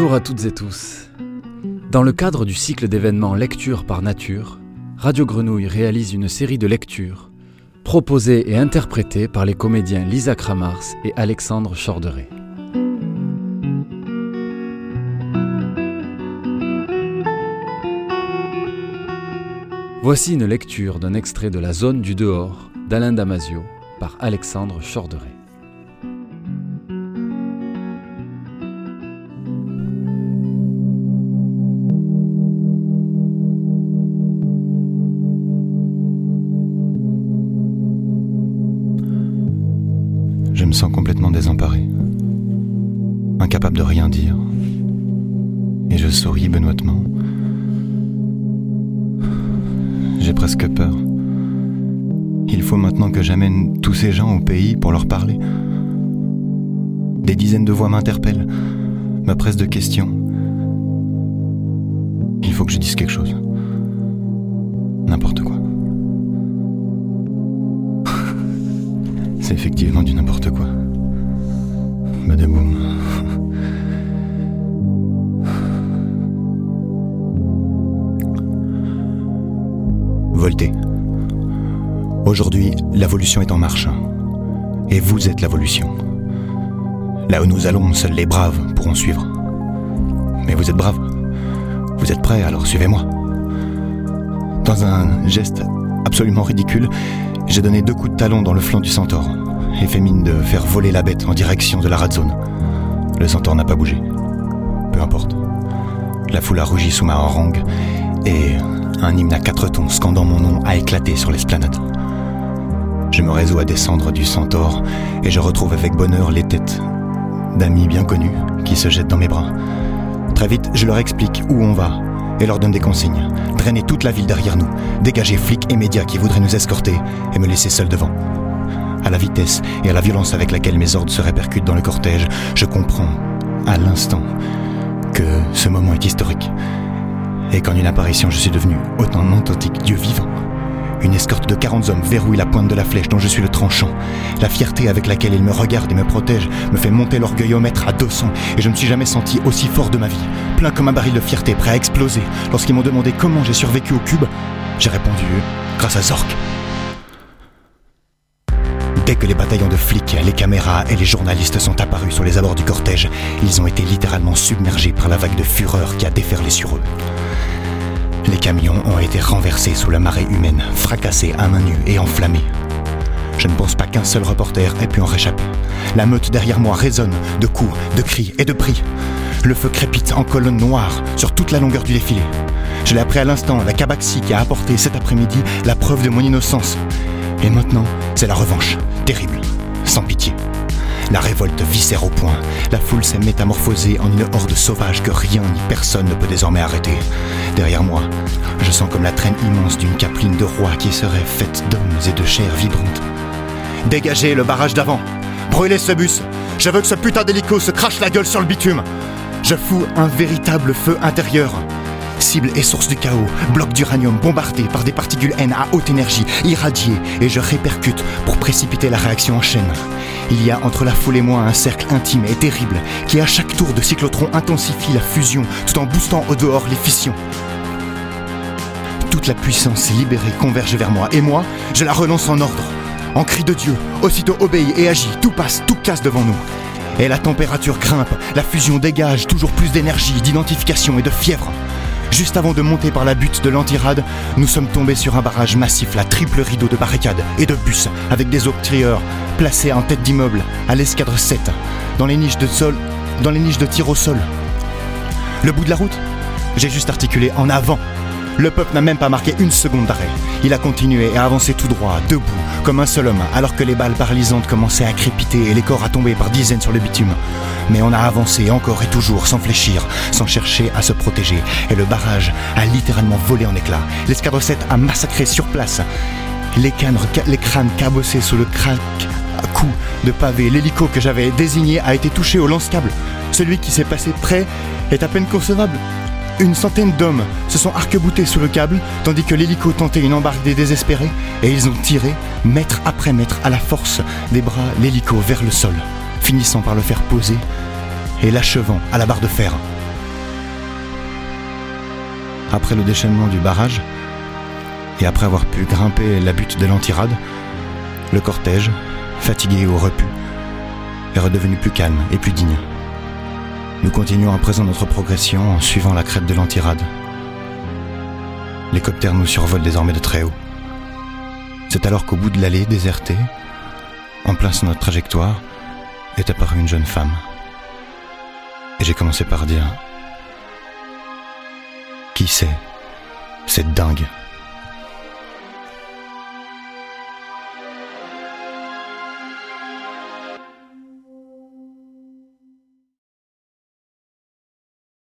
Bonjour à toutes et tous. Dans le cadre du cycle d'événements Lecture par Nature, Radio Grenouille réalise une série de lectures proposées et interprétées par les comédiens Lisa Kramars et Alexandre Chorderet. Voici une lecture d'un extrait de La zone du dehors d'Alain Damasio par Alexandre Chorderet. Me sens complètement désemparé, incapable de rien dire. Et je souris benoîtement. J'ai presque peur. Il faut maintenant que j'amène tous ces gens au pays pour leur parler. Des dizaines de voix m'interpellent, me pressent de questions. Il faut que je dise quelque chose. C'est effectivement du n'importe quoi. Badaboum. Volté. Aujourd'hui, l'évolution est en marche. Et vous êtes l'évolution. Là où nous allons, seuls les braves pourront suivre. Mais vous êtes braves. Vous êtes prêts, alors suivez-moi. Dans un geste absolument ridicule, j'ai donné deux coups de talon dans le flanc du centaure et fait mine de faire voler la bête en direction de la rat zone. Le centaure n'a pas bougé. Peu importe. La foule a rougi sous ma harangue et un hymne à quatre tons scandant mon nom a éclaté sur l'esplanade. Je me résous à descendre du centaure et je retrouve avec bonheur les têtes d'amis bien connus qui se jettent dans mes bras. Très vite, je leur explique où on va et leur donne des consignes. Drainer toute la ville derrière nous, dégager flics et médias qui voudraient nous escorter et me laisser seul devant. À la vitesse et à la violence avec laquelle mes ordres se répercutent dans le cortège, je comprends à l'instant que ce moment est historique et qu'en une apparition je suis devenu autant authentique Dieu vivant. Une escorte de 40 hommes verrouille la pointe de la flèche dont je suis le tranchant. La fierté avec laquelle ils me regardent et me protègent me fait monter l'orgueil au mètre à 200 et je ne me suis jamais senti aussi fort de ma vie. Plein comme un baril de fierté prêt à exploser. Lorsqu'ils m'ont demandé comment j'ai survécu au cube, j'ai répondu grâce à Zork. Dès que les bataillons de flics, les caméras et les journalistes sont apparus sur les abords du cortège, ils ont été littéralement submergés par la vague de fureur qui a déferlé sur eux. Les camions ont été renversés sous la marée humaine, fracassés à main nue et enflammés. Je ne pense pas qu'un seul reporter ait pu en réchapper. La meute derrière moi résonne de coups, de cris et de prix. Le feu crépite en colonne noire sur toute la longueur du défilé. Je l'ai appris à l'instant, la Cabaxi qui a apporté cet après-midi la preuve de mon innocence. Et maintenant, c'est la revanche, terrible, sans pitié. La révolte viscère au point. La foule s'est métamorphosée en une horde sauvage que rien ni personne ne peut désormais arrêter. Derrière moi, je sens comme la traîne immense d'une capeline de roi qui serait faite d'hommes et de chair vibrante. Dégagez le barrage d'avant Brûlez ce bus Je veux que ce putain d'hélico se crache la gueule sur le bitume Je fous un véritable feu intérieur cible et source du chaos, bloc d'uranium bombardé par des particules N à haute énergie, irradiées, et je répercute pour précipiter la réaction en chaîne. Il y a entre la foule et moi un cercle intime et terrible qui à chaque tour de cyclotron intensifie la fusion tout en boostant au dehors les fissions. Toute la puissance libérée converge vers moi et moi, je la relance en ordre. En cri de Dieu, aussitôt obéit et agit, tout passe, tout casse devant nous. Et la température grimpe, la fusion dégage toujours plus d'énergie, d'identification et de fièvre. Juste avant de monter par la butte de l'antirade, nous sommes tombés sur un barrage massif, la triple rideau de barricades et de bus, avec des octrieurs placés en tête d'immeuble, à l'escadre 7, dans les niches de sol, dans les niches de tir au sol. Le bout de la route? J'ai juste articulé en avant. Le peuple n'a même pas marqué une seconde d'arrêt. Il a continué à avancer tout droit, debout, comme un seul homme, alors que les balles paralysantes commençaient à crépiter et les corps à tomber par dizaines sur le bitume. Mais on a avancé encore et toujours, sans fléchir, sans chercher à se protéger. Et le barrage a littéralement volé en éclats. L'escadre 7 a massacré sur place. Les crânes cabossés sous le crack à coups de pavé. L'hélico que j'avais désigné a été touché au lance-câble. Celui qui s'est passé près est à peine concevable. Une centaine d'hommes se sont arc-boutés sous le câble, tandis que l'hélico tentait une embarque des désespérés, et ils ont tiré, mètre après mètre, à la force des bras, l'hélico vers le sol, finissant par le faire poser et l'achevant à la barre de fer. après le déchaînement du barrage, et après avoir pu grimper la butte de l'antirade, le cortège, fatigué ou repu, est redevenu plus calme et plus digne. Nous continuons à présent notre progression en suivant la crête de l'antirade. L'hélicoptère nous survole désormais de très haut. C'est alors qu'au bout de l'allée désertée, en plein sur notre trajectoire, est apparue une jeune femme. Et j'ai commencé par dire Qui c'est Cette dingue?